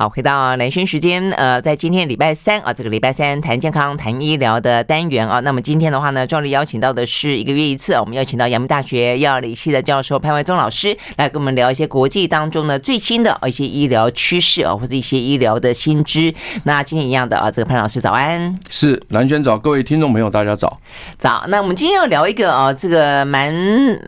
好，回到兰轩时间，呃，在今天礼拜三啊，这个礼拜三谈健康、谈医疗的单元啊。那么今天的话呢，照例邀请到的是一个月一次，我们邀请到阳明大学药理系的教授潘怀忠老师来跟我们聊一些国际当中的最新的一些医疗趋势啊，或者一些医疗的新知。那今天一样的啊，这个潘老师早安，是兰轩早，各位听众朋友大家早。早，那我们今天要聊一个啊，这个蛮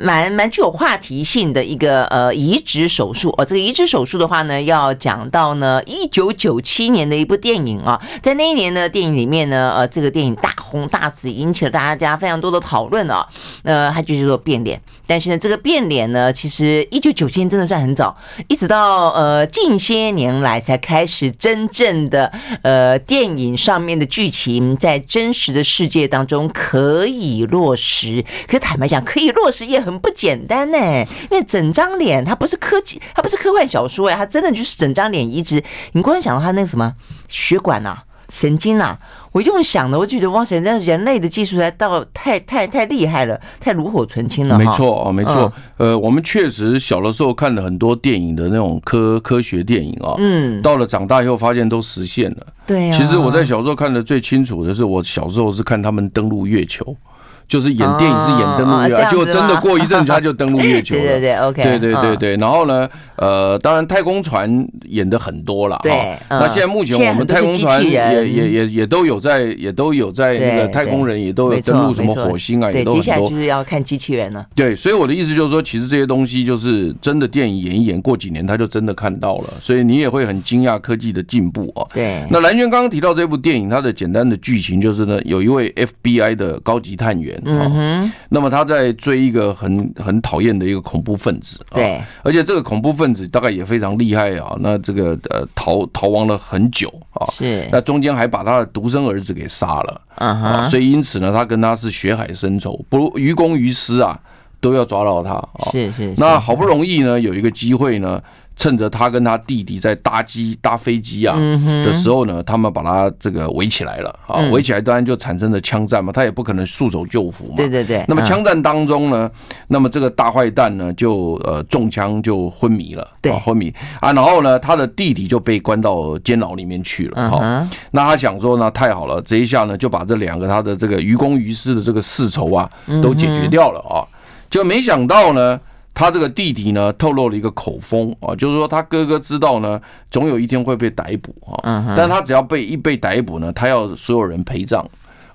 蛮蛮具有话题性的一个呃移植手术哦。这个移植手术的话呢，要讲到呢。一九九七年的一部电影啊，在那一年的电影里面呢，呃，这个电影大红大紫，引起了大家非常多的讨论啊。呃，它就是说变脸，但是呢，这个变脸呢，其实一九九七年真的算很早，一直到呃近些年来才开始真正的呃电影上面的剧情在真实的世界当中可以落实。可坦白讲，可以落实也很不简单呢，因为整张脸它不是科技，它不是科幻小说呀，它真的就是整张脸移植。你光想到它那个什么血管呐、神经呐、啊，我用想的，我就觉得哇塞，那人类的技术才到太太太厉害了，太炉火纯青了。没错哦，没错。呃，我们确实小的时候看了很多电影的那种科科学电影啊，嗯，到了长大以后发现都实现了。对，其实我在小时候看的最清楚的是，我小时候是看他们登陆月球。就是演电影是演登陆月球，结果真的过一阵子他就登陆月球了。对对对，OK。对对对对，然后呢，呃，当然太空船演的很多了。对。那现在目前我们太空船也也也也都有在，也都有在那个太空人也都有登陆什么火星啊，也都很多。接下来就是要看机器人了。对，所以我的意思就是说，其实这些东西就是真的电影演一演，过几年他就真的看到了，所以你也会很惊讶科技的进步啊。对。那蓝轩刚刚提到这部电影，它的简单的剧情就是呢，有一位 FBI 的高级探员。嗯哼，那么他在追一个很很讨厌的一个恐怖分子，对，而且这个恐怖分子大概也非常厉害啊。那这个呃逃逃亡了很久啊，是，那中间还把他的独生儿子给杀了，嗯哼，所以因此呢，他跟他是血海深仇，不于公于私啊，都要抓到他啊。是是，那好不容易呢，有一个机会呢。趁着他跟他弟弟在搭机搭飞机啊的时候呢，他们把他这个围起来了啊，围起来当然就产生了枪战嘛，他也不可能束手就缚嘛。对对对。那么枪战当中呢，那么这个大坏蛋呢就呃中枪就昏迷了，对，昏迷啊，然后呢他的弟弟就被关到监牢里面去了。好，那他想说呢，太好了，这一下呢就把这两个他的这个于公于私的这个世仇啊都解决掉了啊，就没想到呢。他这个弟弟呢，透露了一个口风啊，就是说他哥哥知道呢，总有一天会被逮捕啊。但他只要被一被逮捕呢，他要所有人陪葬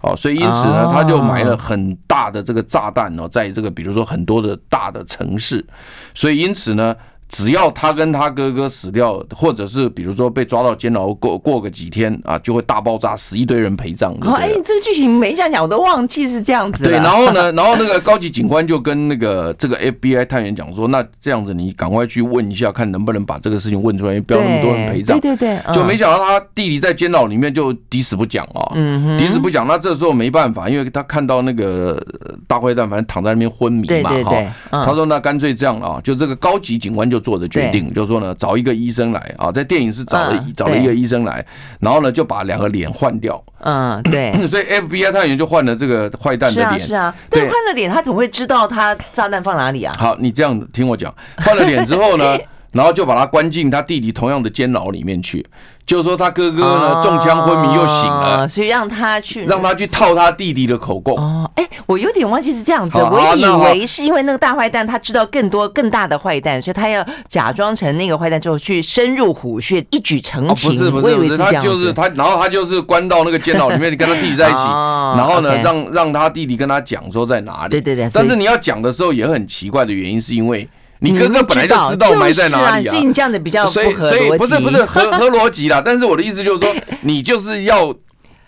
啊，所以因此呢，他就埋了很大的这个炸弹呢，在这个比如说很多的大的城市，所以因此呢。只要他跟他哥哥死掉，或者是比如说被抓到监牢过过个几天啊，就会大爆炸，死一堆人陪葬。哦，哎，这个剧情没讲讲，我都忘记是这样子。对，然后呢，然后那个高级警官就跟那个这个 FBI 探员讲说，那这样子你赶快去问一下，看能不能把这个事情问出来，不要那么多人陪葬。对对对，就没想到他弟弟在监牢里面就抵死不讲啊，嗯，抵死不讲。那这时候没办法，因为他看到那个大坏蛋反正躺在那边昏迷嘛，哈，他说那干脆这样啊，就这个高级警官就做的决定，就是说呢，找一个医生来啊，在电影是找了找了一个医生来，然后呢就把两个脸换掉。嗯，对，所以 FBI 探员就换了这个坏蛋的脸。是啊，但换了脸，他怎么会知道他炸弹放哪里啊？好，你这样听我讲，换了脸之后呢，然后就把他关进他弟弟同样的监牢里面去。就是说他哥哥呢中枪昏迷又醒了，所以让他去让他去套他弟弟的口供。哦，哎，我有点忘记是这样子，我以为是因为那个大坏蛋他知道更多更大的坏蛋，所以他要假装成那个坏蛋之后去深入虎穴，一举成擒。不是不是不是，他就是他，然后他就是关到那个监牢里面跟他弟弟在一起，然后呢让让他弟弟跟他讲说在哪里。对对对。但是你要讲的时候也很奇怪的原因是因为。你哥哥本来就知道埋在哪里啊，所以你这样子比较不合所以不是不是合 合逻辑啦，但是我的意思就是说，你就是要。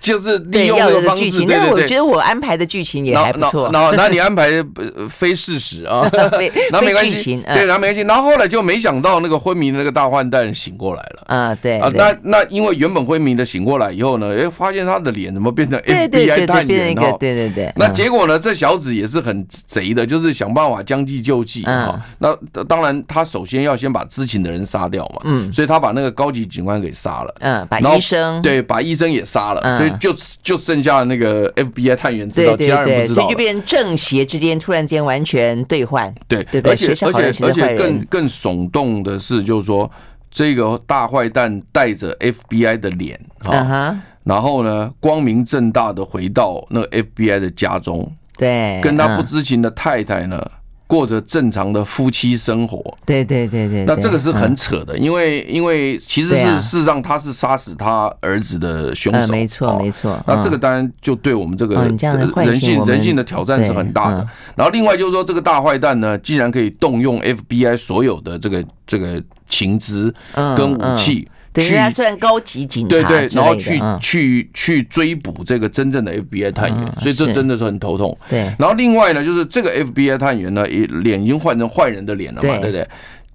就是利用这个方式，对对对。我觉得我安排的剧情也还不错。然后，那你安排 非事实啊，那 没关系。对，那没关系。然后后来就没想到那个昏迷的那个大坏蛋醒过来了。啊，对。啊，那那因为原本昏迷的醒过来以后呢，哎，发现他的脸怎么变成 FBI 探员哈？对对对。那结果呢，这小子也是很贼的，就是想办法将计就计啊。那当然，他首先要先把知情的人杀掉嘛。嗯。所以他把那个高级警官给杀了。嗯，把医生。对，把医生也杀了。所以。就就剩下那个 FBI 探员知道，其他人不知道，所以就变成正邪之间突然间完全兑换。对，对，而且而且而且更更耸动的是，就是说。这个大坏蛋带着 FBI 的脸啊，然后呢，光明正大的回到那个 FBI 的家中，对，跟他不知情的太太呢。过着正常的夫妻生活，对对对对，那这个是很扯的，因为因为其实是事实上他是杀死他儿子的凶手，没错没错。那这个当然就对我们这个人性人性的挑战是很大的。然后另外就是说，这个大坏蛋呢，既然可以动用 FBI 所有的这个这个情资跟武器。对，他虽然高级警察，对对，然后去去去追捕这个真正的 FBI 探员，所以这真的是很头痛。对，然后另外呢，就是这个 FBI 探员呢，脸已经换成坏人的脸了嘛，对不对？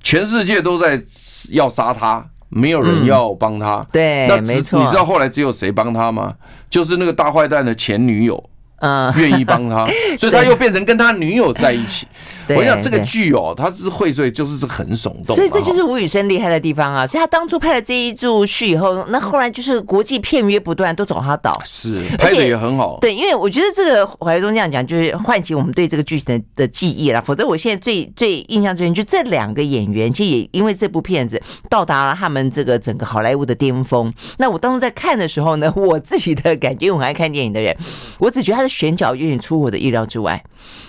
全世界都在要杀他，没有人要帮他。对，那没错。你知道后来只有谁帮他吗？就是那个大坏蛋的前女友。嗯，愿意帮他，所以他又变成跟他女友在一起。我想这个剧哦，他是会所以就是很耸动。所以这就是吴宇森厉害的地方啊！所以他当初拍了这一部戏以后，那后来就是国际片约不断，都找他导。是拍的也很好。对，因为我觉得这个怀中这样讲，就是唤起我们对这个剧情的的记忆了。否则，我现在最最印象最深就这两个演员，其实也因为这部片子到达了他们这个整个好莱坞的巅峰。那我当初在看的时候呢，我自己的感觉，因为我很爱看电影的人，我只觉得他的选角有点出乎我的意料之外。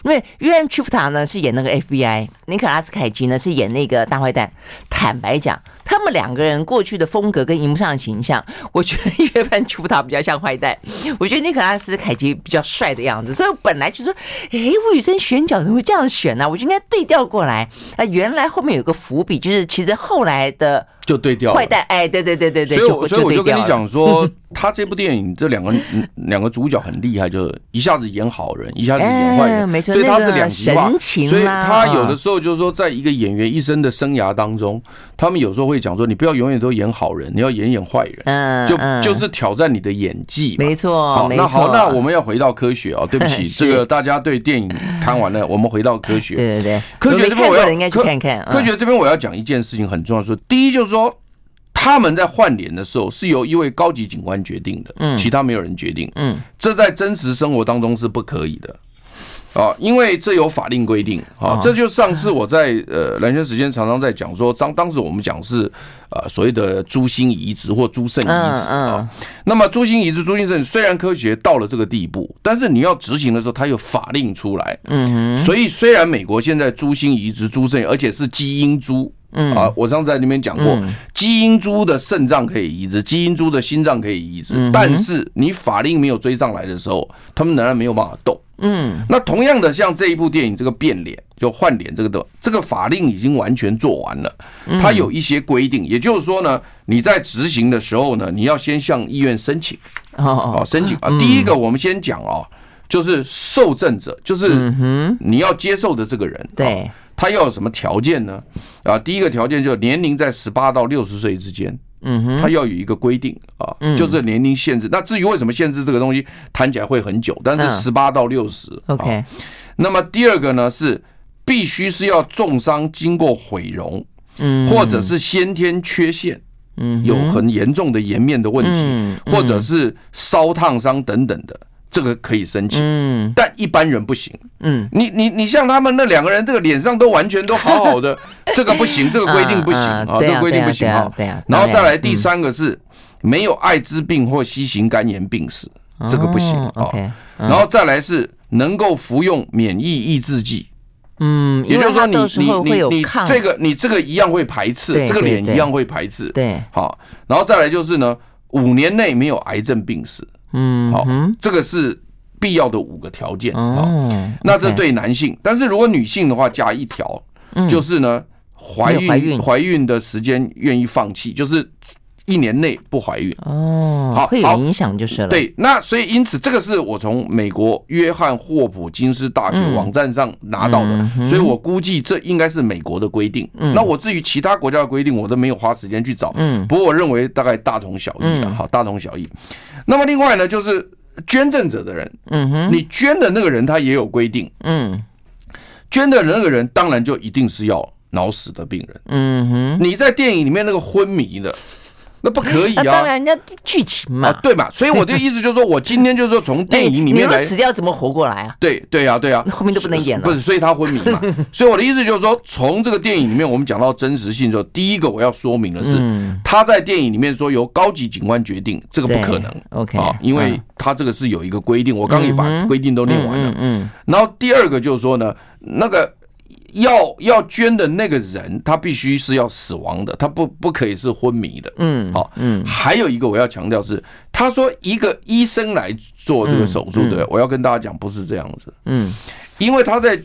因为约翰·屈福塔呢是演那个 FBI，尼可拉斯·凯奇呢是演那个大坏蛋。坦白讲，他们两个人过去的风格跟荧幕上的形象，我觉得约翰·屈福塔比较像坏蛋，我觉得尼可拉斯·凯奇比较帅的样子。所以我本来就说，哎，吴宇森选角怎么会这样选呢？我就应该对调过来。啊，原来后面有个伏笔，就是其实后来的。就对调坏蛋，哎，对对对对对，所以我所以我就跟你讲说，他这部电影这两个两个主角很厉害，就一下子演好人，一下子演坏人，所以他是两极化。所以他有的时候就是说，在一个演员一生的生涯当中，他们有时候会讲说，你不要永远都演好人，你要演演坏人，嗯，就就是挑战你的演技。没错，好，那好，那我们要回到科学啊，对不起，这个大家对电影看完了，我们回到科学。对对对，科学这边我要应该去看看。科学这边我要讲一件事情很重要，说第一就是。说他们在换脸的时候是由一位高级警官决定的，嗯，其他没有人决定，嗯，这在真实生活当中是不可以的，啊，因为这有法令规定，啊，这就上次我在呃蓝轩时间常常在讲说，当当时我们讲是呃所谓的朱心移植或朱肾移植啊，那么朱心移植、朱姓胜虽然科学到了这个地步，但是你要执行的时候，它有法令出来，嗯，所以虽然美国现在朱心移植、朱肾，而且是基因猪。嗯。啊，我上次在那边讲过，基因猪的肾脏可以移植，基因猪的心脏可以移植，但是你法令没有追上来的时候，他们仍然没有办法动。嗯，那同样的，像这一部电影这个变脸就换脸这个的，这个法令已经完全做完了，它有一些规定，也就是说呢，你在执行的时候呢，你要先向医院申请，哦，申请。啊。第一个，我们先讲啊，就是受赠者，就是你要接受的这个人，对。他要有什么条件呢？啊，第一个条件就是年龄在十八到六十岁之间，嗯哼，他要有一个规定啊，就是年龄限制。那至于为什么限制这个东西，谈起来会很久，但是十八到六十，OK。那么第二个呢是必须是要重伤经过毁容，嗯，或者是先天缺陷，嗯，有很严重的颜面的问题，或者是烧烫伤等等的。这个可以申请，嗯，但一般人不行，嗯，你你你像他们那两个人，这个脸上都完全都好好的，这个不行，这个规定不行啊，这个规定不行啊，对啊，然后再来第三个是没有艾滋病或 C 型肝炎病史，这个不行啊，然后再来是能够服用免疫抑制剂，嗯，也就是说你你你你这个你这个一样会排斥，这个脸一样会排斥，对，好，然后再来就是呢，五年内没有癌症病史。嗯，好，这个是必要的五个条件。好，那这对男性，但是如果女性的话，加一条，就是呢，怀孕。怀孕的时间愿意放弃，就是一年内不怀孕。哦，好，会有影响就是了。对，那所以因此这个是我从美国约翰霍普金斯大学网站上拿到的，所以我估计这应该是美国的规定。那我至于其他国家的规定，我都没有花时间去找。嗯，不过我认为大概大同小异的，好，大同小异。那么另外呢，就是捐赠者的人，嗯哼，你捐的那个人他也有规定，嗯，捐的那个人当然就一定是要脑死的病人，嗯哼，你在电影里面那个昏迷的，那不可以啊！当然，人家剧情嘛，对嘛？所以我的意思就是说，我今天就是说，从电影 里面来，死掉怎么活过来啊？对对啊，对啊，后面都不能演了。不是，所以他昏迷嘛。所以我的意思就是说，从这个电影里面，我们讲到真实性之后，第一个我要说明的是，他在电影里面说由高级警官决定，这个不可能。OK 啊，因为他这个是有一个规定，我刚刚也把规定都念完了。嗯。然后第二个就是说呢，那个。要要捐的那个人，他必须是要死亡的，他不不可以是昏迷的。嗯，好，嗯，还有一个我要强调是，他说一个医生来做这个手术，对，我要跟大家讲，不是这样子。嗯，因为他在，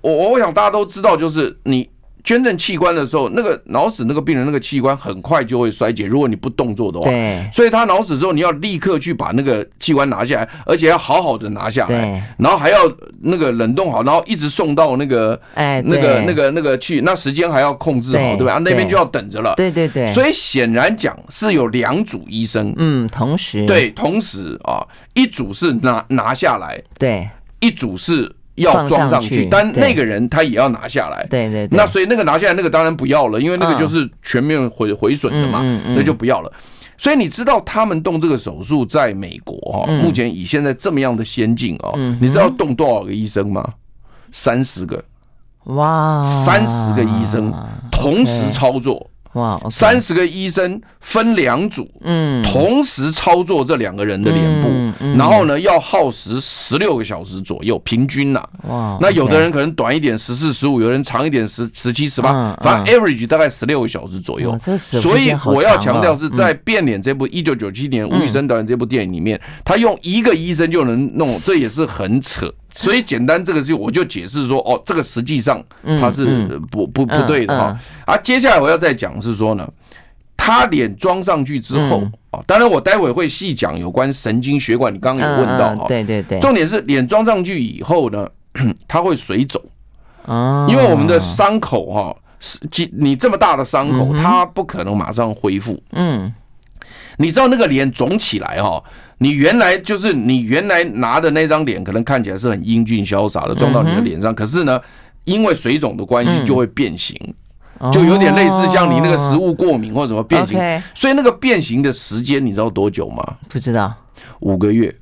我我想大家都知道，就是你。捐赠器官的时候，那个脑死那个病人那个器官很快就会衰竭，如果你不动作的话。对。所以他脑死之后，你要立刻去把那个器官拿下来，而且要好好的拿下来。对。然后还要那个冷冻好，然后一直送到那个哎那个那个那个去，那时间还要控制好，对吧？那边就要等着了。对对对。所以显然讲是有两组医生，嗯，同时对，同时啊，一组是拿拿下来，对，一组是。要装上去，但那个人他也要拿下来。对对，那所以那个拿下来，那个当然不要了，因为那个就是全面毁毁损的嘛，那就不要了。所以你知道他们动这个手术，在美国哈，目前以现在这么样的先进哦，你知道动多少个医生吗？三十个，哇，三十个医生同时操作。哇，三十个医生分两组，嗯，同时操作这两个人的脸部，然后呢，要耗时十六个小时左右，平均呐。哇，那有的人可能短一点，十四、十五，有人长一点，十、十七、十八，反正 average 大概十六个小时左右。所以我要强调是在《变脸》这部一九九七年吴宇森导演这部电影里面，他用一个医生就能弄，这也是很扯。所以简单，这个就我就解释说，哦，这个实际上它是不不不对的哈。啊，接下来我要再讲是说呢，他脸装上去之后啊，当然我待会会细讲有关神经血管，你刚刚有问到哈，对对对，重点是脸装上去以后呢，它会水肿啊，因为我们的伤口哈，是你这么大的伤口，它不可能马上恢复。嗯，你知道那个脸肿起来哈。你原来就是你原来拿的那张脸，可能看起来是很英俊潇洒的，撞到你的脸上。可是呢，因为水肿的关系，就会变形，就有点类似像你那个食物过敏或者什么变形。所以那个变形的时间，你知道多久吗？不知道，五个月。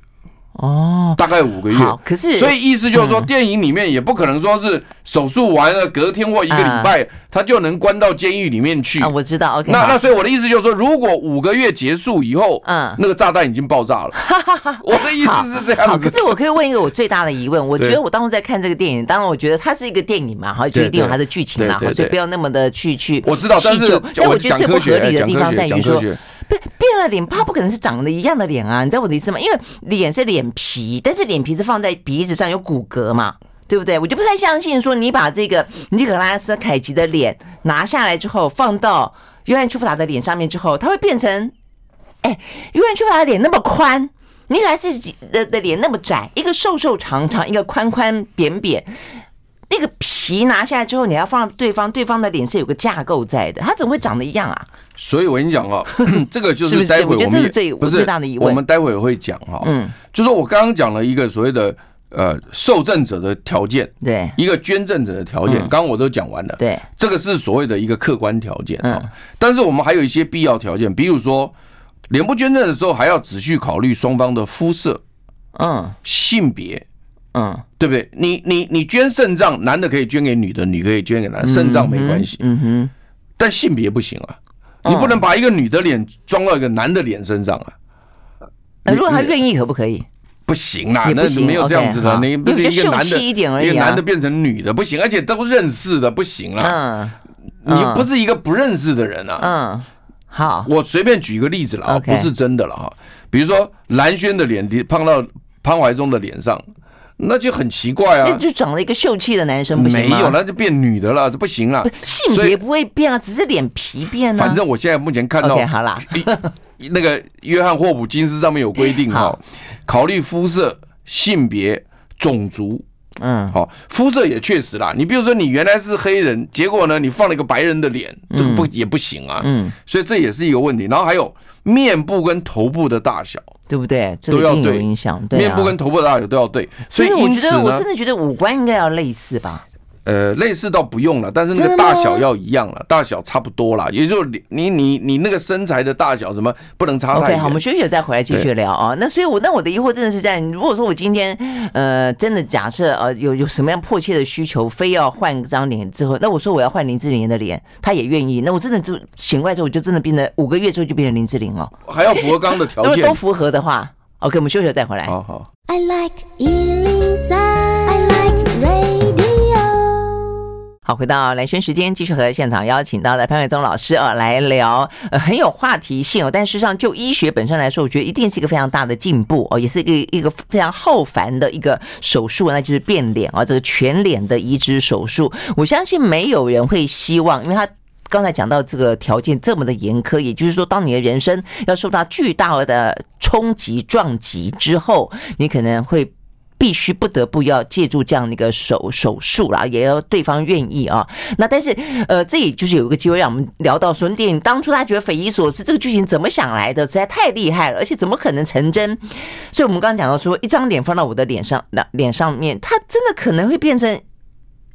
哦，大概五个月。可是所以意思就是说，电影里面也不可能说是手术完了隔天或一个礼拜，他就能关到监狱里面去。啊，我知道。OK，那那所以我的意思就是说，如果五个月结束以后，嗯，那个炸弹已经爆炸了。我的意思是这样子。可是我可以问一个我最大的疑问，我觉得我当初在看这个电影，当然我觉得它是一个电影嘛，哈，就一定有它的剧情嘛，所以不要那么的去去。我知道，但是但我觉得最不合理的地方在于说。变变了脸，他不可能是长得一样的脸啊！你知道我的意思吗？因为脸是脸皮，但是脸皮是放在鼻子上有骨骼嘛，对不对？我就不太相信说你把这个尼可拉斯凯奇的脸拿下来之后，放到约翰·丘佛达的脸上面之后，他会变成哎，约翰·丘佛达的脸那么宽，尼可拉斯的的脸那么窄，一个瘦瘦长长，一个宽宽扁扁。那个皮拿下来之后，你要放对方，对方的脸是有个架构在的，它怎么会长得一样啊？所以我跟你讲啊，这个就是待会我们是是最不是最大的疑问。我们待会会讲哈，嗯，就是我刚刚讲了一个所谓的呃受赠者的条件，对，一个捐赠者的条件，刚刚我都讲完了，对，这个是所谓的一个客观条件啊。但是我们还有一些必要条件，比如说脸部捐赠的时候，还要仔细考虑双方的肤色，嗯，性别。嗯，对不对？你你你捐肾脏，男的可以捐给女的，女可以捐给男的，肾脏没关系。嗯哼，但性别不行啊，你不能把一个女的脸装到一个男的脸身上啊。如果他愿意，可不可以？不行啦，那是没有这样子的。你不是一个男的，一个男的变成女的不行，而且都认识的不行啦。嗯，你不是一个不认识的人啊。嗯，好，我随便举一个例子了啊，不是真的了哈。比如说蓝轩的脸胖到潘怀宗的脸上。那就很奇怪啊！那就长了一个秀气的男生，不行吗？没有，那就变女的了，这不行了。性别不会变啊，只是脸皮变了。反正我现在目前看到，好啦，那个约翰霍普金斯上面有规定哈，考虑肤色、性别、种族，嗯，好，肤色也确实啦。你比如说，你原来是黑人，结果呢，你放了一个白人的脸，这个不也不行啊。嗯，所以这也是一个问题。然后还有面部跟头部的大小。对不对？这个一定有影响。对，面部跟头部的大小都要对。所以我觉得，我真的觉得五官应该要类似吧。呃，类似倒不用了，但是那个大小要一样了，大小差不多啦，也就是你你你那个身材的大小什么不能差太远。OK，好，我们休息了再回来继续聊啊。那所以我，我那我的疑惑真的是在，如果说我今天呃真的假设呃有有什么样迫切的需求，非要换张脸之后，那我说我要换林志玲的脸，他也愿意，那我真的就醒过来之后，我就真的变成五个月之后就变成林志玲了，还要符合刚刚的条件，如果都符合的话，OK，我们休息了再回来。好好。I like 103, I like radio 好，回到蓝轩时间，继续和现场邀请到的潘伟宗老师啊来聊，呃，很有话题性哦。但事实上，就医学本身来说，我觉得一定是一个非常大的进步哦，也是一个一个非常浩繁的一个手术，那就是变脸啊，这个全脸的移植手术。我相信没有人会希望，因为他刚才讲到这个条件这么的严苛，也就是说，当你的人生要受到巨大的冲击撞击之后，你可能会。必须不得不要借助这样的一个手手术啦，也要对方愿意啊。那但是呃，这里就是有一个机会让我们聊到说，电影当初他觉得匪夷所思，这个剧情怎么想来的？实在太厉害了，而且怎么可能成真？所以我们刚刚讲到说，一张脸放到我的脸上，那脸上面，他真的可能会变成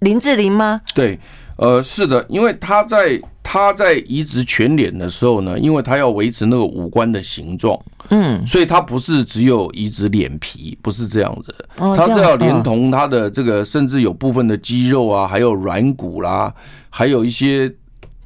林志玲吗？对，呃，是的，因为他在。他在移植全脸的时候呢，因为他要维持那个五官的形状，嗯，所以他不是只有移植脸皮，不是这样子的，他是要连同他的这个，甚至有部分的肌肉啊，还有软骨啦，还有一些。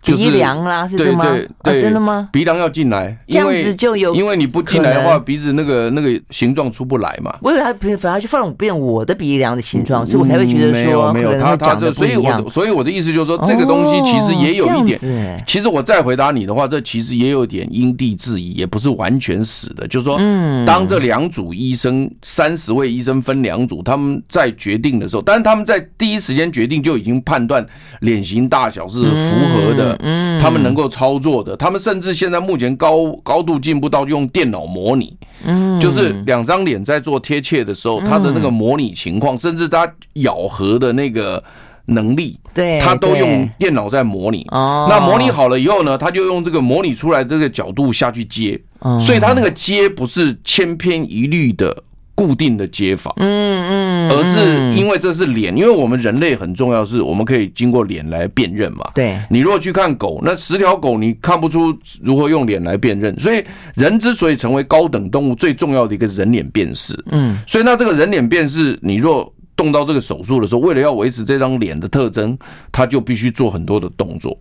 鼻梁啦，是这吗？对对，真的吗？鼻梁要进来，这样子就有，因为你不进来的话，鼻子那个那个形状出不来嘛。我以为他反而就放变我的鼻梁的形状，所以我才会觉得说，没有他他这，所以我所以我的意思就是说，这个东西其实也有一点。其实我再回答你的话，这其实也有点因地制宜，也不是完全死的。就是说，当这两组医生三十位医生分两组，他们在决定的时候，但是他们在第一时间决定就已经判断脸型大小是符合的。嗯，他们能够操作的，他们甚至现在目前高高度进步到用电脑模拟，嗯，就是两张脸在做贴切的时候，他的那个模拟情况，甚至他咬合的那个能力，对，他都用电脑在模拟。哦，那模拟好了以后呢，他就用这个模拟出来这个角度下去接，所以他那个接不是千篇一律的。固定的接法，嗯嗯，而是因为这是脸，因为我们人类很重要，是我们可以经过脸来辨认嘛。对，你如果去看狗，那十条狗你看不出如何用脸来辨认，所以人之所以成为高等动物，最重要的一个人脸辨识，嗯，所以那这个人脸辨识，你若动到这个手术的时候，为了要维持这张脸的特征，他就必须做很多的动作。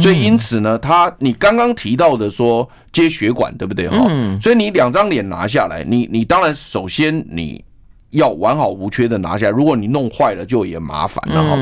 所以因此呢，他你刚刚提到的说接血管，对不对？哈，所以你两张脸拿下来，你你当然首先你。要完好无缺的拿下来，如果你弄坏了，就也麻烦了哈。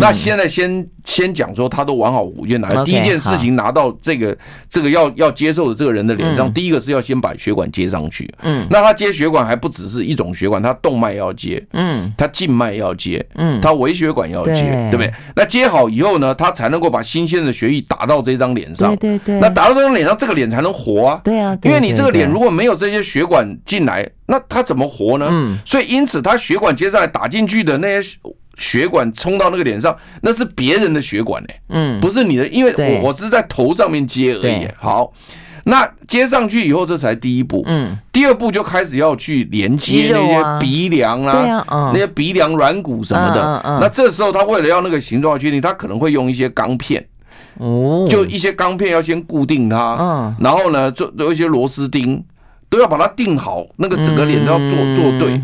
那现在先先讲说，他都完好无缺拿来。第一件事情拿到这个这个要要接受的这个人的脸上，第一个是要先把血管接上去。嗯，那他接血管还不只是一种血管，他动脉要接，嗯，他静脉要接，嗯，他微血管要接，对不对？那接好以后呢，他才能够把新鲜的血液打到这张脸上。对对对。那打到这张脸上，这个脸才能活啊。对啊。因为你这个脸如果没有这些血管进来。那他怎么活呢？嗯，所以因此他血管接上来打进去的那些血管冲到那个脸上，那是别人的血管呢，嗯，不是你的，因为我我只是在头上面接而已。好，那接上去以后，这才第一步。嗯，第二步就开始要去连接那些鼻梁啊，那些鼻梁软骨什么的。那这时候他为了要那个形状确定，他可能会用一些钢片，哦，就一些钢片要先固定它，嗯，然后呢，做有一些螺丝钉。都要把它定好，那个整个脸都要做做对，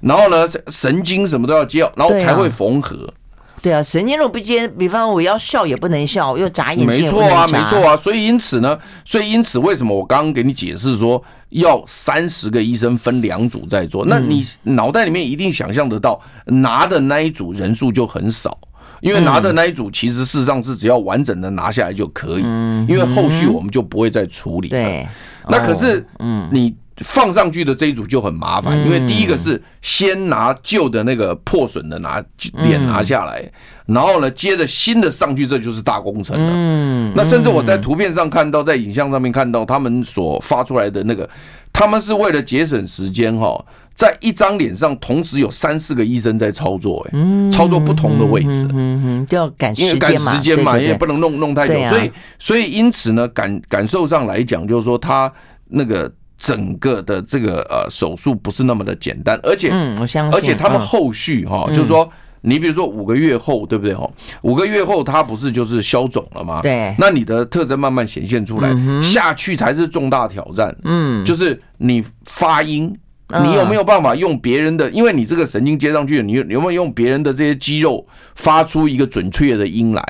然后呢，神经什么都要接，然后才会缝合。对啊，神经如果不接，比方我要笑也不能笑，又眨眼睛。没错啊，没错啊。所以因此呢，所以因此为什么我刚刚给你解释说要三十个医生分两组在做？那你脑袋里面一定想象得到，拿的那一组人数就很少，因为拿的那一组其实事实上是只要完整的拿下来就可以，因为后续我们就不会再处理了。对。那可是，嗯，你放上去的这一组就很麻烦，因为第一个是先拿旧的那个破损的拿脸拿下来，然后呢，接着新的上去，这就是大工程了。嗯，那甚至我在图片上看到，在影像上面看到他们所发出来的那个，他们是为了节省时间哈，在一张脸上同时有三四个医生在操作，哎，操作不同的位置，嗯嗯，就要赶时间嘛，赶时间嘛，也不能弄弄太久，所以所以因此呢，感感受上来讲，就是说他。那个整个的这个呃手术不是那么的简单，而且，嗯，我相信，而且他们后续哈，就是说你比如说五个月后，对不对？哦，五个月后它不是就是消肿了吗？对，那你的特征慢慢显现出来，下去才是重大挑战。嗯，就是你发音，你有没有办法用别人的？因为你这个神经接上去，你有没有用别人的这些肌肉发出一个准确的音来？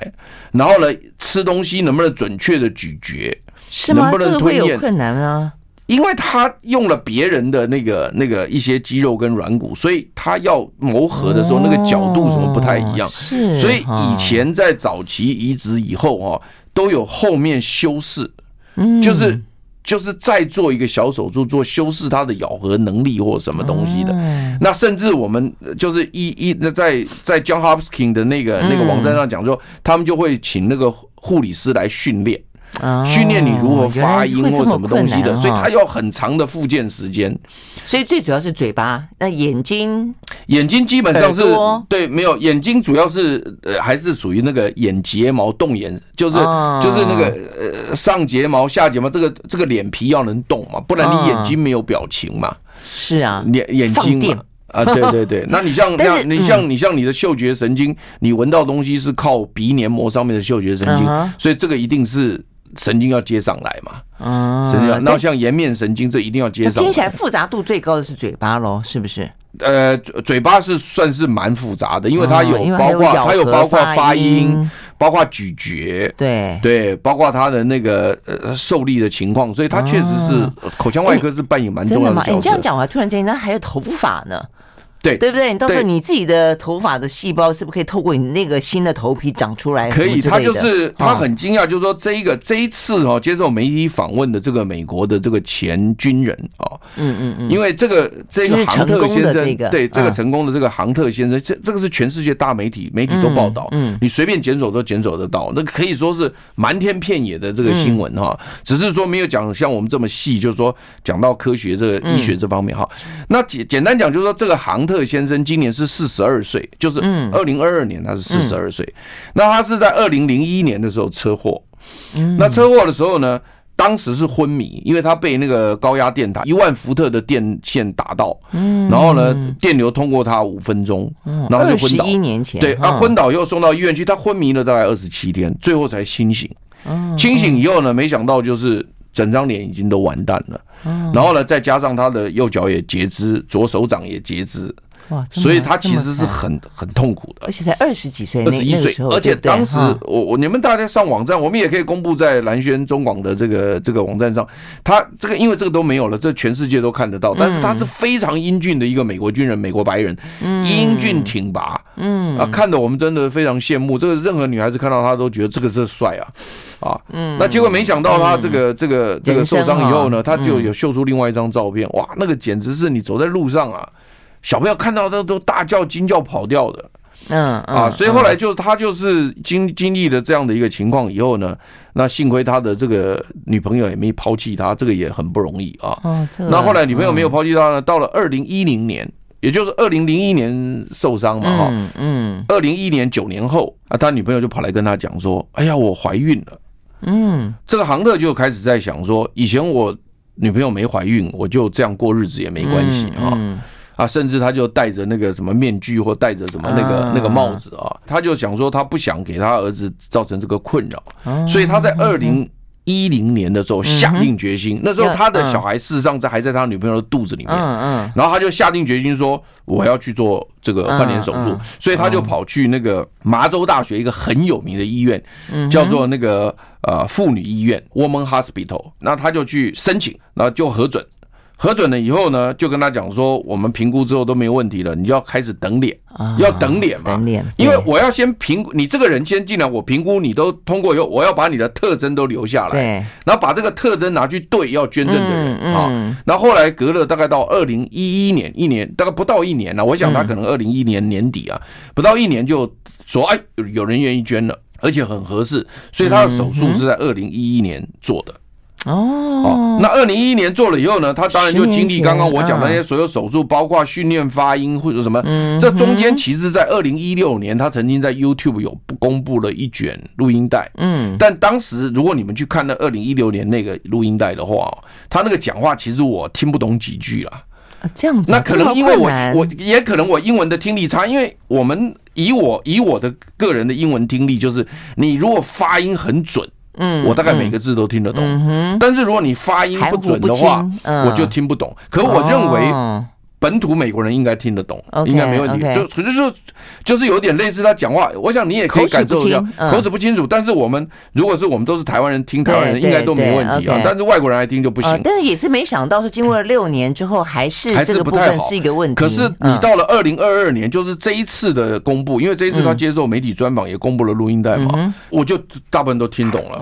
然后呢，吃东西能不能准确的咀嚼？是吗？能不能吞咽？困难啊。因为他用了别人的那个那个一些肌肉跟软骨，所以他要磨合的时候，那个角度什么不太一样。是，所以以前在早期移植以后啊，都有后面修饰，就是就是再做一个小手术，做修饰它的咬合能力或什么东西的。那甚至我们就是一一那在在 John Hopkins 的那个那个网站上讲说，他们就会请那个护理师来训练。训练你如何发音或什么东西的，所以它要很长的复健时间。所以最主要是嘴巴，那眼睛，眼睛基本上是对，没有眼睛主要是呃还是属于那个眼睫毛动眼，就是就是那个呃上睫毛下睫毛，这个这个脸皮要能动嘛，不然你眼睛没有表情嘛。是啊，眼眼睛嘛啊，对对对，那你像像你像你像你的嗅觉神经，你闻到东西是靠鼻黏膜上面的嗅觉神经，所以这个一定是。神经要接上来嘛？啊，神经。然后像颜面神经，这一定要接上来。听起来复杂度最高的是嘴巴喽，是不是？呃，嘴巴是算是蛮复杂的，因为它有包括它有包括发音，包括咀嚼，对对，包括它的那个呃受力的情况，所以它确实是口腔外科是扮演蛮重要的角色。你这样讲，我突然间那还有头发呢。对。对不对？你到时候你自己的头发的细胞是不是可以透过你那个新的头皮长出来？可以，他就是他很惊讶，就是说这一个这一次哦，接受媒体访问的这个美国的这个前军人哦，嗯嗯嗯，因为这个这个杭特先生，对这个成功的这个杭特先生，这这个是全世界大媒体媒体都报道，嗯，你随便检索都检索得到，那可以说是瞒天遍野的这个新闻哈，只是说没有讲像我们这么细，就是说讲到科学这个医学这方面哈。那简简单讲，就是说这个杭特。先生今年是四十二岁，就是二零二二年他是四十二岁。那他是在二零零一年的时候车祸。那车祸的时候呢，当时是昏迷，因为他被那个高压电塔一万伏特的电线打到。然后呢，电流通过他五分钟，然后就昏倒。一年前，对，他昏倒以后送到医院去，他昏迷了大概二十七天，最后才清醒。清醒以后呢，没想到就是。整张脸已经都完蛋了，然后呢，再加上他的右脚也截肢，左手掌也截肢，哇！所以他其实是很很痛苦的，而且才二十几岁，二十一岁，而且当时我我你们大家上网站，我们也可以公布在蓝轩中广的这个这个网站上，他这个因为这个都没有了，这全世界都看得到，但是他是非常英俊的一个美国军人，美国白人，英俊挺拔，嗯。啊，看得我们真的非常羡慕，这个任何女孩子看到他都觉得这个是帅啊。啊，嗯，那结果没想到他这个这个这个受伤以后呢，他就有秀出另外一张照片，哇，那个简直是你走在路上啊，小朋友看到都都大叫惊叫跑掉的，嗯啊，所以后来就他就是经经历了这样的一个情况以后呢，那幸亏他的这个女朋友也没抛弃他，这个也很不容易啊。那后来女朋友没有抛弃他呢，到了二零一零年，也就是二零零一年受伤嘛，哈，嗯，二零一一年九年后啊，他女朋友就跑来跟他讲说，哎呀，我怀孕了。嗯，这个杭特就开始在想说，以前我女朋友没怀孕，我就这样过日子也没关系啊啊，甚至他就戴着那个什么面具或戴着什么那个那个帽子啊，他就想说他不想给他儿子造成这个困扰，所以他在二零一零年的时候下定决心，那时候他的小孩事实上在还在他女朋友的肚子里面，然后他就下定决心说我要去做这个换脸手术，所以他就跑去那个麻州大学一个很有名的医院，叫做那个呃妇女医院 Woman Hospital，那他就去申请，然后就核准。核准了以后呢，就跟他讲说，我们评估之后都没有问题了，你就要开始等脸，要等脸嘛，等脸，因为我要先评估你这个人先进来，我评估你都通过以后，我要把你的特征都留下来，对，然后把这个特征拿去对要捐赠的人啊，然后后来隔了大概到二零一一年，一年大概不到一年了，我想他可能二零一一年年底啊，不到一年就说哎，有人愿意捐了，而且很合适，所以他的手术是在二零一一年做的。哦，那二零一一年做了以后呢，他当然就经历刚刚我讲的那些所有手术，包括训练发音或者什么。这中间其实，在二零一六年，他曾经在 YouTube 有公布了一卷录音带。嗯，但当时如果你们去看那二零一六年那个录音带的话，他那个讲话其实我听不懂几句了。这样子，那可能因为我我也可能我英文的听力差，因为我们以我以我的个人的英文听力，就是你如果发音很准，嗯，我大概每个字都听得懂，嗯，但是如果你发音不准的话，我就听不懂。可我认为。本土美国人应该听得懂，okay, 应该没问题。就就是就是有点类似他讲话，我想你也可以感受一下，口齿不清楚。但是我们如果是我们都是台湾人听台湾人，应该都没问题啊。但是外国人来听就不行。但是也是没想到是经过了六年之后，还是还是不太好是一个问题。可是你到了二零二二年，就是这一次的公布，因为这一次他接受媒体专访也公布了录音带嘛，我就大部分都听懂了。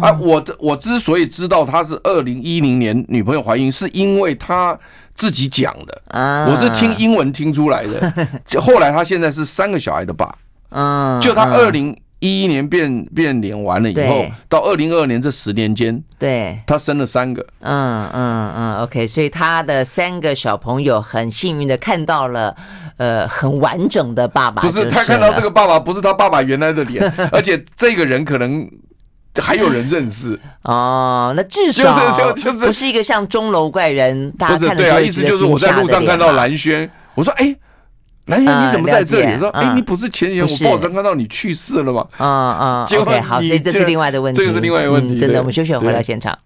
啊，我我之所以知道他是二零一零年女朋友怀孕，是因为他。自己讲的，啊。我是听英文听出来的。就 后来他现在是三个小孩的爸，嗯，就他二零一一年变变脸完了以后，到二零二二年这十年间，对，他生了三个，嗯嗯嗯，OK，所以他的三个小朋友很幸运的看到了，呃，很完整的爸爸。不是他看到这个爸爸，不是他爸爸原来的脸，而且这个人可能。还有人认识 哦，那至少就是就是不是一个像钟楼怪人，大家看的对啊，意思就是我在路上看到蓝轩，我说哎，蓝轩你怎么在这里？我说哎，你不是前几天我报纸看到你去世了吗？嗯嗯，OK，好，所以这是另外的问题，这个是另外一个问题。真的，我们休息回到现场。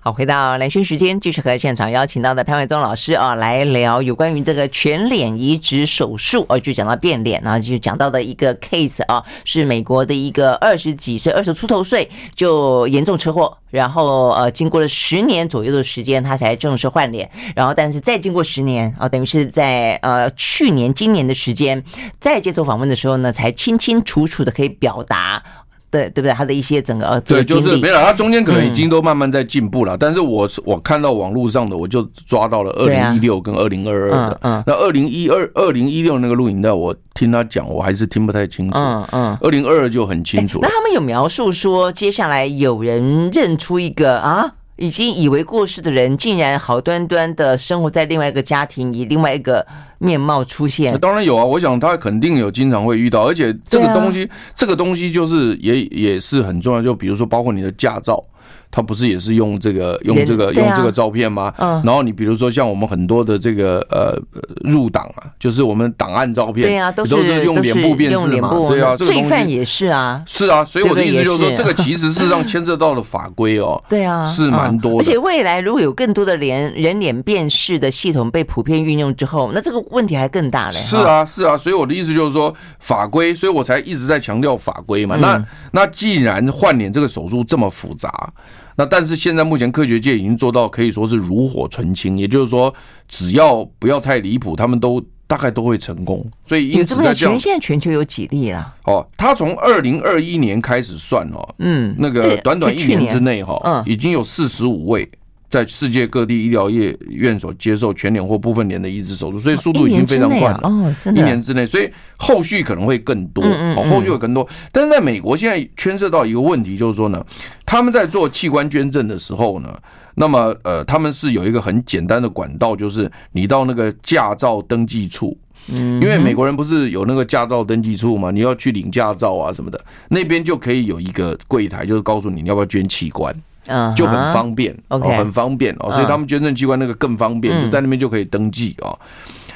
好，回到兰萱时间，继续和现场邀请到的潘伟宗老师啊，来聊有关于这个全脸移植手术哦，就讲到变脸，然后就讲到的一个 case 啊，是美国的一个二十几岁、二十出头岁就严重车祸，然后呃，经过了十年左右的时间，他才正式换脸，然后但是再经过十年啊，等于是在呃去年、今年的时间，再接受访问的时候呢，才清清楚楚的可以表达。对对不对？他的一些整个呃，对，就是没有，他中间可能已经都慢慢在进步了。但是我是我看到网络上的，我就抓到了二零一六跟二零二二的。嗯，那二零一二、二零一六那个录影带，我听他讲，我还是听不太清楚。嗯嗯，二零二二就很清楚。那他们有描述说，接下来有人认出一个啊？已经以为过世的人，竟然好端端的生活在另外一个家庭，以另外一个面貌出现。当然有啊，我想他肯定有经常会遇到，而且这个东西，这个东西就是也也是很重要。就比如说，包括你的驾照。他不是也是用这个用这个用这个照片吗？嗯，然后你比如说像我们很多的这个呃入党啊，就是我们档案照片，对啊，都是用脸部辨识嘛，对啊，罪犯也是啊，是啊，所以我的意思就是说，这个其实事实上牵涉到了法规哦，对啊，是蛮多的。而且未来如果有更多的脸人脸辨识的系统被普遍运用之后，那这个问题还更大嘞。是啊，是啊，所以我的意思就是说法规，所以我才一直在强调法规嘛。那那既然换脸这个手术这么复杂。那但是现在目前科学界已经做到可以说是炉火纯青，也就是说只要不要太离谱，他们都大概都会成功。所以因此在全现在全球有几例啊？哦，他从二零二一年开始算哦，嗯，那个短短一年之内哈，嗯，已经有四十五位。在世界各地医疗业院所接受全脸或部分脸的移植手术，所以速度已经非常快了。哦，真的，一年之内，所以后续可能会更多。哦，后续会更多。但是在美国，现在牵涉到一个问题，就是说呢，他们在做器官捐赠的时候呢，那么呃，他们是有一个很简单的管道，就是你到那个驾照登记处，嗯，因为美国人不是有那个驾照登记处嘛，你要去领驾照啊什么的，那边就可以有一个柜台，就是告诉你你要不要捐器官。嗯，就很方便，OK，很方便哦，所以他们捐赠机关那个更方便，就在那边就可以登记哦。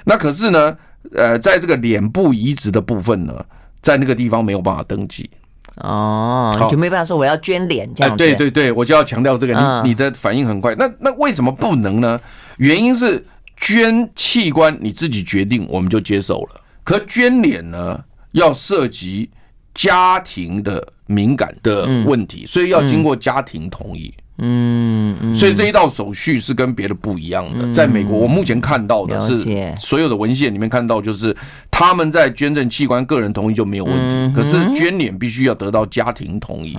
那可是呢，呃，在这个脸部移植的部分呢，在那个地方没有办法登记哦，就没办法说我要捐脸这样。对对对，我就要强调这个，你你的反应很快。那那为什么不能呢？原因是捐器官你自己决定，我们就接受了。可捐脸呢，要涉及家庭的。敏感的问题，所以要经过家庭同意。嗯，嗯，所以这一道手续是跟别的不一样的。在美国，我目前看到的是所有的文献里面看到，就是他们在捐赠器官，个人同意就没有问题。可是捐脸必须要得到家庭同意。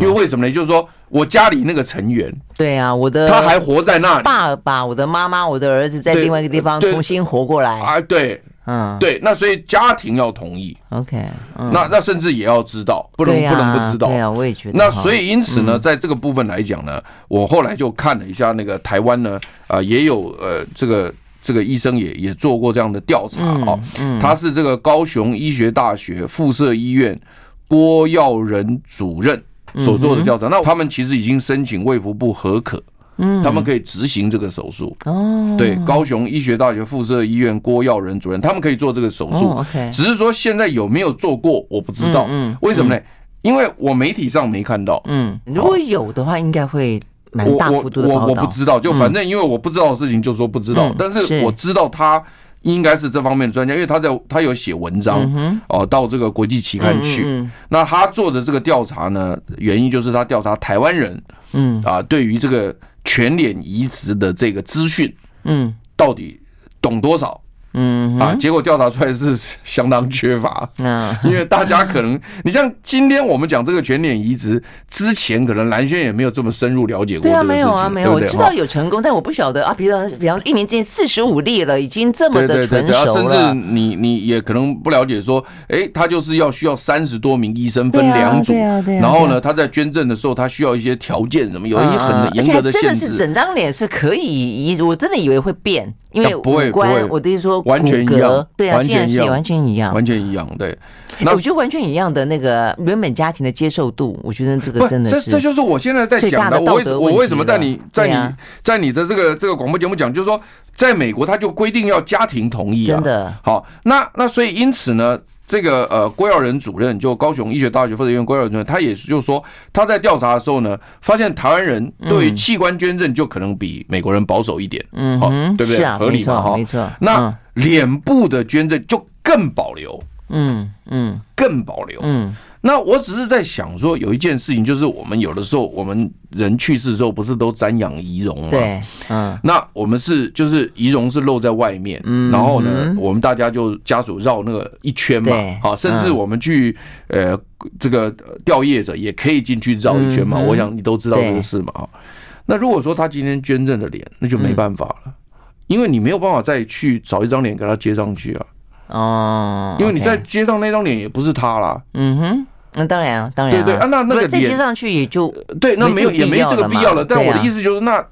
因为为什么呢？就是说我家里那个成员，对啊，我的他还活在那里，爸爸、我的妈妈、我的儿子在另外一个地方重新活过来啊，对。嗯，对，那所以家庭要同意，OK，那那甚至也要知道，不能不能不知道，对啊，我也觉得。那所以因此呢，在这个部分来讲呢，我后来就看了一下那个台湾呢，啊，也有呃，这个这个医生也也做过这样的调查啊，他是这个高雄医学大学附设医院郭耀仁主任所做的调查。那他们其实已经申请卫福部核可。嗯，他们可以执行这个手术哦。对，高雄医学大学附设医院郭耀仁主任，他们可以做这个手术。OK，只是说现在有没有做过，我不知道。嗯，为什么呢？因为我媒体上没看到。嗯，如果有的话，应该会蛮大幅度的报道。我我不知道，就反正因为我不知道的事情，就说不知道。但是我知道他应该是这方面的专家，因为他在他有写文章哦，到这个国际期刊去。那他做的这个调查呢，原因就是他调查台湾人，嗯啊，对于这个。全脸移植的这个资讯，嗯，到底懂多少？嗯啊，结果调查出来是 相当缺乏，嗯，因为大家可能，你像今天我们讲这个全脸移植之前，可能蓝轩也没有这么深入了解过。对啊，没有啊，没有，我知道有成功，但我不晓得啊。比方，比方一年之内四十五例了，已经这么的纯熟了。甚至你你也可能不了解说，哎，他就是要需要三十多名医生分两组，然后呢，他在捐赠的时候，他需要一些条件什么，有一些很严格的限制。真的是整张脸是可以移，我真的以为会变。因为不会不会，我的意思说完全一样，对啊，完全一样，完全一样，完全一样，对。那我觉得完全一样的那个原本家庭的接受度，我觉得这个真的是，这这就是我现在在讲的。我为我为什么在你在你在你的这个这个广播节目讲，就是说，在美国他就规定要家庭同意啊，真的。好，那那所以因此呢。这个呃，郭耀仁主任就高雄医学大学附设医院郭耀仁主任，他也就是说，他在调查的时候呢，发现台湾人对于器官捐赠就可能比美国人保守一点，嗯，好，对不对？合理嘛，哈，没错。那脸部的捐赠就更保留，嗯嗯，更保留，嗯。那我只是在想说，有一件事情，就是我们有的时候，我们人去世的时候，不是都瞻仰遗容吗？对，嗯。那我们是就是遗容是露在外面，嗯，然后呢，我们大家就家属绕那个一圈嘛，好，甚至我们去呃这个吊唁者也可以进去绕一圈嘛。我想你都知道这个事嘛，啊。那如果说他今天捐赠的脸，那就没办法了，因为你没有办法再去找一张脸给他接上去啊。哦，因为你在街上那张脸也不是他啦。嗯哼。那当然啊，当然。对对啊，那那个再接上去也就对，那没有也没这个必要了。但我的意思就是，那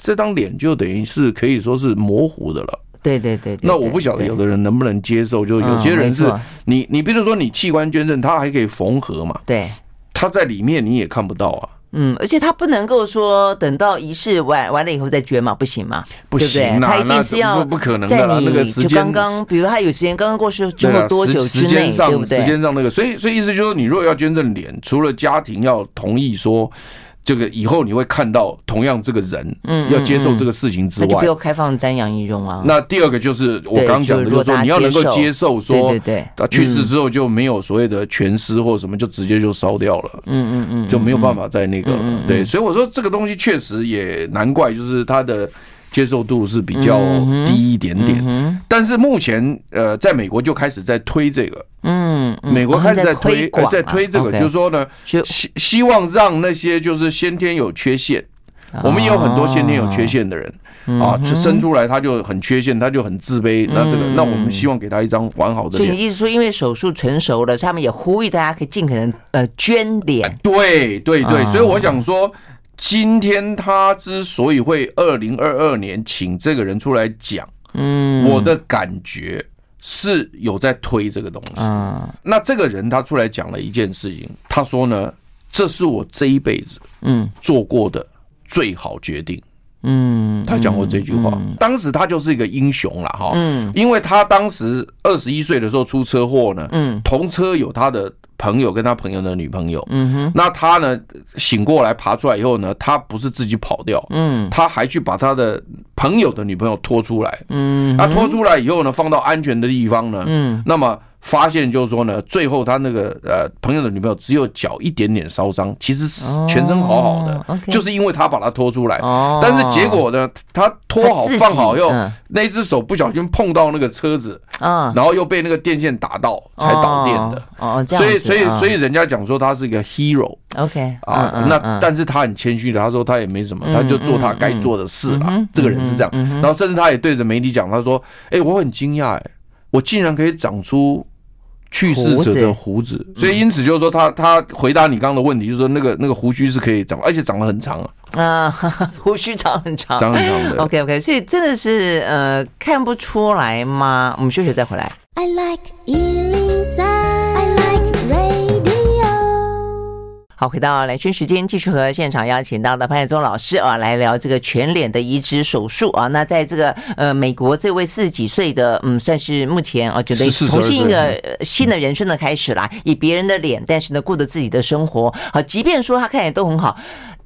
这张脸就等于是可以说是模糊的了。对对对。那我不晓得有的人能不能接受，就有些人是你你比如说你器官捐赠，他还可以缝合嘛？对，他在里面你也看不到啊。嗯，而且他不能够说等到仪式完完了以后再捐嘛，不行嘛，不行，他一定是要不可能在你就刚刚，比如他有时间刚刚过世捐了多久之内，对不对？时间上那个，所以所以意思就是说，你如果要捐赠脸，除了家庭要同意说。这个以后你会看到同样这个人，嗯，要接受这个事情之外，那就不要开放瞻仰遗容啊。那第二个就是我刚刚讲的，就是说你要能够接受说，对对，他去世之后就没有所谓的全尸或什么，就直接就烧掉了，嗯嗯嗯，就没有办法在那个，对，所以我说这个东西确实也难怪，就是他的。接受度是比较低一点点，但是目前呃，在美国就开始在推这个，嗯，美国开始在推，在推这个，就是说呢，希希望让那些就是先天有缺陷，我们也有很多先天有缺陷的人啊，生出来他就很缺陷，他就很自卑，那这个，那我们希望给他一张完好的脸。所以你意思说，因为手术成熟了，他们也呼吁大家可以尽可能呃捐脸。对对对，所以我想说。今天他之所以会二零二二年请这个人出来讲，嗯，我的感觉是有在推这个东西。啊，那这个人他出来讲了一件事情，他说呢，这是我这一辈子嗯做过的最好决定。嗯，他讲过这句话，当时他就是一个英雄了哈。嗯，因为他当时二十一岁的时候出车祸呢，嗯，同车有他的。朋友跟他朋友的女朋友，嗯哼，那他呢醒过来爬出来以后呢，他不是自己跑掉，嗯，他还去把他的朋友的女朋友拖出来，嗯，他拖出来以后呢，放到安全的地方呢，嗯，那么。发现就是说呢，最后他那个呃朋友的女朋友只有脚一点点烧伤，其实是全身好好的，就是因为他把他拖出来。但是结果呢，他拖好放好以后，那只手不小心碰到那个车子，然后又被那个电线打到才导电的。哦，所以所以所以人家讲说他是一个 hero。OK 啊，那但是他很谦虚的，他说他也没什么，他就做他该做的事了。这个人是这样，然后甚至他也对着媒体讲，他说：“哎，我很惊讶，哎，我竟然可以长出。”去世者的胡子，所以因此就是说，他他回答你刚刚的问题，就是说那个那个胡须是可以长，而且长得很长啊。啊，胡须长很长，长很长的。OK OK，所以真的是呃看不出来吗？我们休息再回来。I like 好，回到来圈时间，继续和现场邀请到的潘海忠老师啊，来聊这个全脸的移植手术啊。那在这个呃美国，这位四十几岁的，嗯，算是目前啊，觉得重新一个新的人生的开始啦，以别人的脸，但是呢，过着自己的生活。好，即便说他看起来都很好。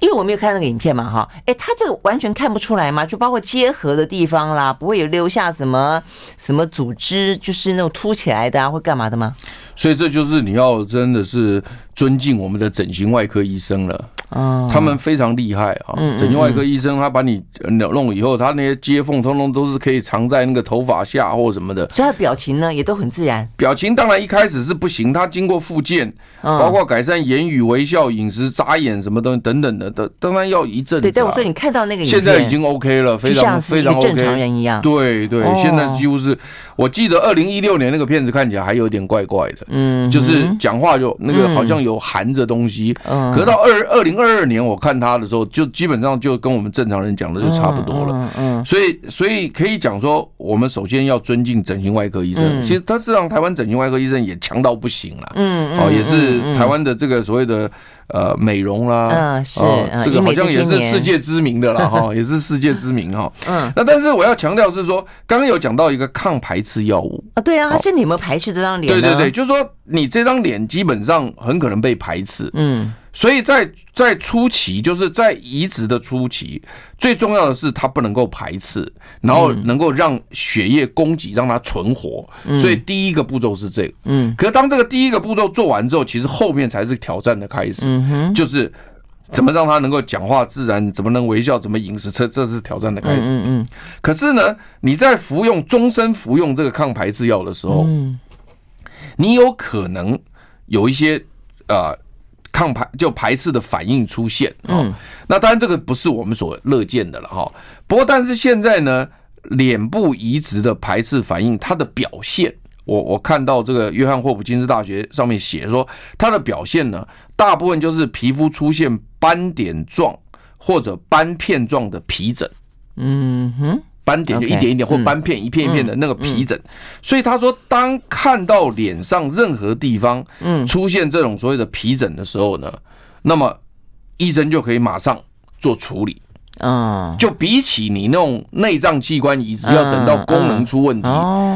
因为我没有看那个影片嘛，哈，哎，他这个完全看不出来嘛，就包括结合的地方啦，不会有留下什么什么组织，就是那种凸起来的啊，会干嘛的吗？所以这就是你要真的是尊敬我们的整形外科医生了。嗯，他们非常厉害啊！整形外科医生他把你弄以后，他那些接缝通通都是可以藏在那个头发下或什么的。所以他表情呢也都很自然。表情当然一开始是不行，他经过复健，包括改善言语、微笑、饮食、眨眼什么东西等等的，都当然要一阵子。对，但我说你看到那个现在已经 OK 了，非常非常 OK，正常人一样。对对，现在几乎是。我记得二零一六年那个片子看起来还有点怪怪的，嗯，就是讲话就那个好像有含着东西。嗯，可是到二二零二二年我看他的时候，就基本上就跟我们正常人讲的就差不多了。嗯嗯，所以所以可以讲说，我们首先要尊敬整形外科医生。其实他是让台湾整形外科医生也强到不行了。嗯哦，也是台湾的这个所谓的。呃，美容啦，嗯，是，这个好像也是世界知名的了 哈，也是世界知名哈。嗯，那但是我要强调是说，刚刚有讲到一个抗排斥药物啊，对啊，他现在有没有排斥这张脸？对对对，就是说你这张脸基本上很可能被排斥。嗯。所以在在初期，就是在移植的初期，最重要的是它不能够排斥，然后能够让血液供给，让它存活。所以第一个步骤是这个。嗯。可是当这个第一个步骤做完之后，其实后面才是挑战的开始。嗯哼。就是怎么让他能够讲话自然，怎么能微笑，怎么饮食，这这是挑战的开始。嗯嗯。可是呢，你在服用终身服用这个抗排斥药的时候，嗯，你有可能有一些呃。抗排就排斥的反应出现，嗯，那当然这个不是我们所乐见的了哈。不过，但是现在呢，脸部移植的排斥反应，它的表现，我我看到这个约翰霍普金斯大学上面写说，它的表现呢，大部分就是皮肤出现斑点状或者斑片状的皮疹，嗯哼。斑点就一点一点，或斑片一片一片的那个皮疹，所以他说，当看到脸上任何地方出现这种所谓的皮疹的时候呢，那么医生就可以马上做处理。嗯，就比起你那种内脏器官移植，要等到功能出问题，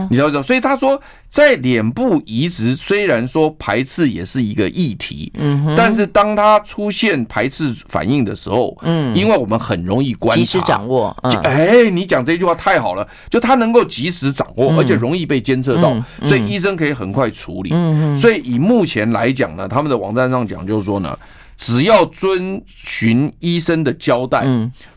你要知道。所以他说，在脸部移植虽然说排斥也是一个议题，嗯，但是当它出现排斥反应的时候，嗯，因为我们很容易观察，及时掌握。哎，你讲这句话太好了，就他能够及时掌握，而且容易被监测到，所以医生可以很快处理。嗯，所以以目前来讲呢，他们的网站上讲就是说呢。只要遵循医生的交代，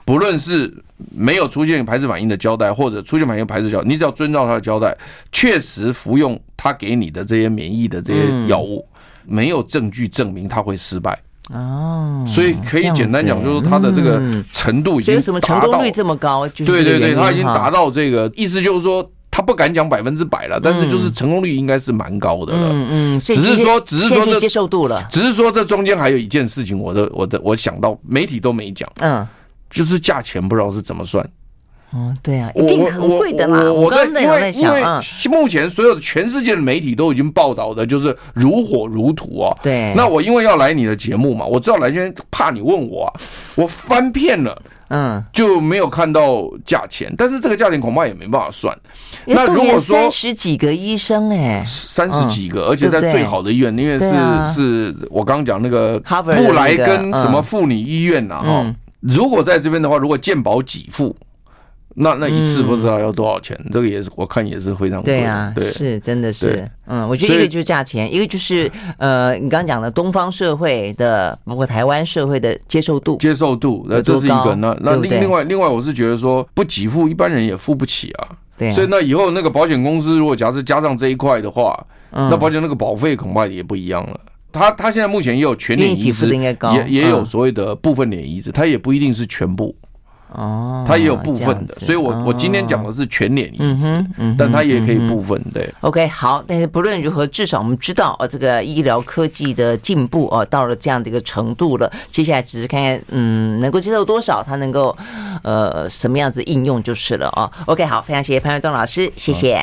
不论是没有出现排斥反应的交代，或者出现反应排斥交代，你只要遵照他的交代，确实服用他给你的这些免疫的这些药物，没有证据证明他会失败。哦，所以可以简单讲，就是他的这个程度已经成功率这么高？对对对，他已经达到这个意思，就是说。他不敢讲百分之百了，但是就是成功率应该是蛮高的了。嗯嗯，只是说，只是说这接受度了。只是说这中间还有一件事情，我的我的我想到媒体都没讲。嗯，就是价钱不知道是怎么算。哦，对啊，一定很贵的啦。我刚刚在想，因为目前所有的全世界的媒体都已经报道的就是如火如荼啊。对。那我因为要来你的节目嘛，我知道来先怕你问我，我翻遍了。嗯，就没有看到价钱，但是这个价钱恐怕也没办法算。那如果说三十几个医生，哎，三十几个，而且在最好的医院，因为是是我刚刚讲那个布莱根什么妇女医院呐，哈，如果在这边的话，如果健保给付。那那一次不知道要多少钱？这个也是我看也是非常贵。对啊，是真的是，嗯，我觉得一个就是价钱，一个就是呃，你刚刚讲的东方社会的，包括台湾社会的接受度，接受度，那这是一个。那那另另外另外，我是觉得说不给付，一般人也付不起啊。对。所以那以后那个保险公司如果假设加上这一块的话，那保险那个保费恐怕也不一样了。他他现在目前也有全脸移植，也也有所谓的部分脸移植，他也不一定是全部。哦，它也有部分的，所以我我今天讲的是全脸移植，但它也可以部分对。OK，好，但是不论如何，至少我们知道哦，这个医疗科技的进步哦，到了这样的一个程度了。接下来只是看看，嗯，能够接受多少，它能够呃什么样子应用就是了哦。OK，好，非常谢谢潘耀宗老师，谢谢。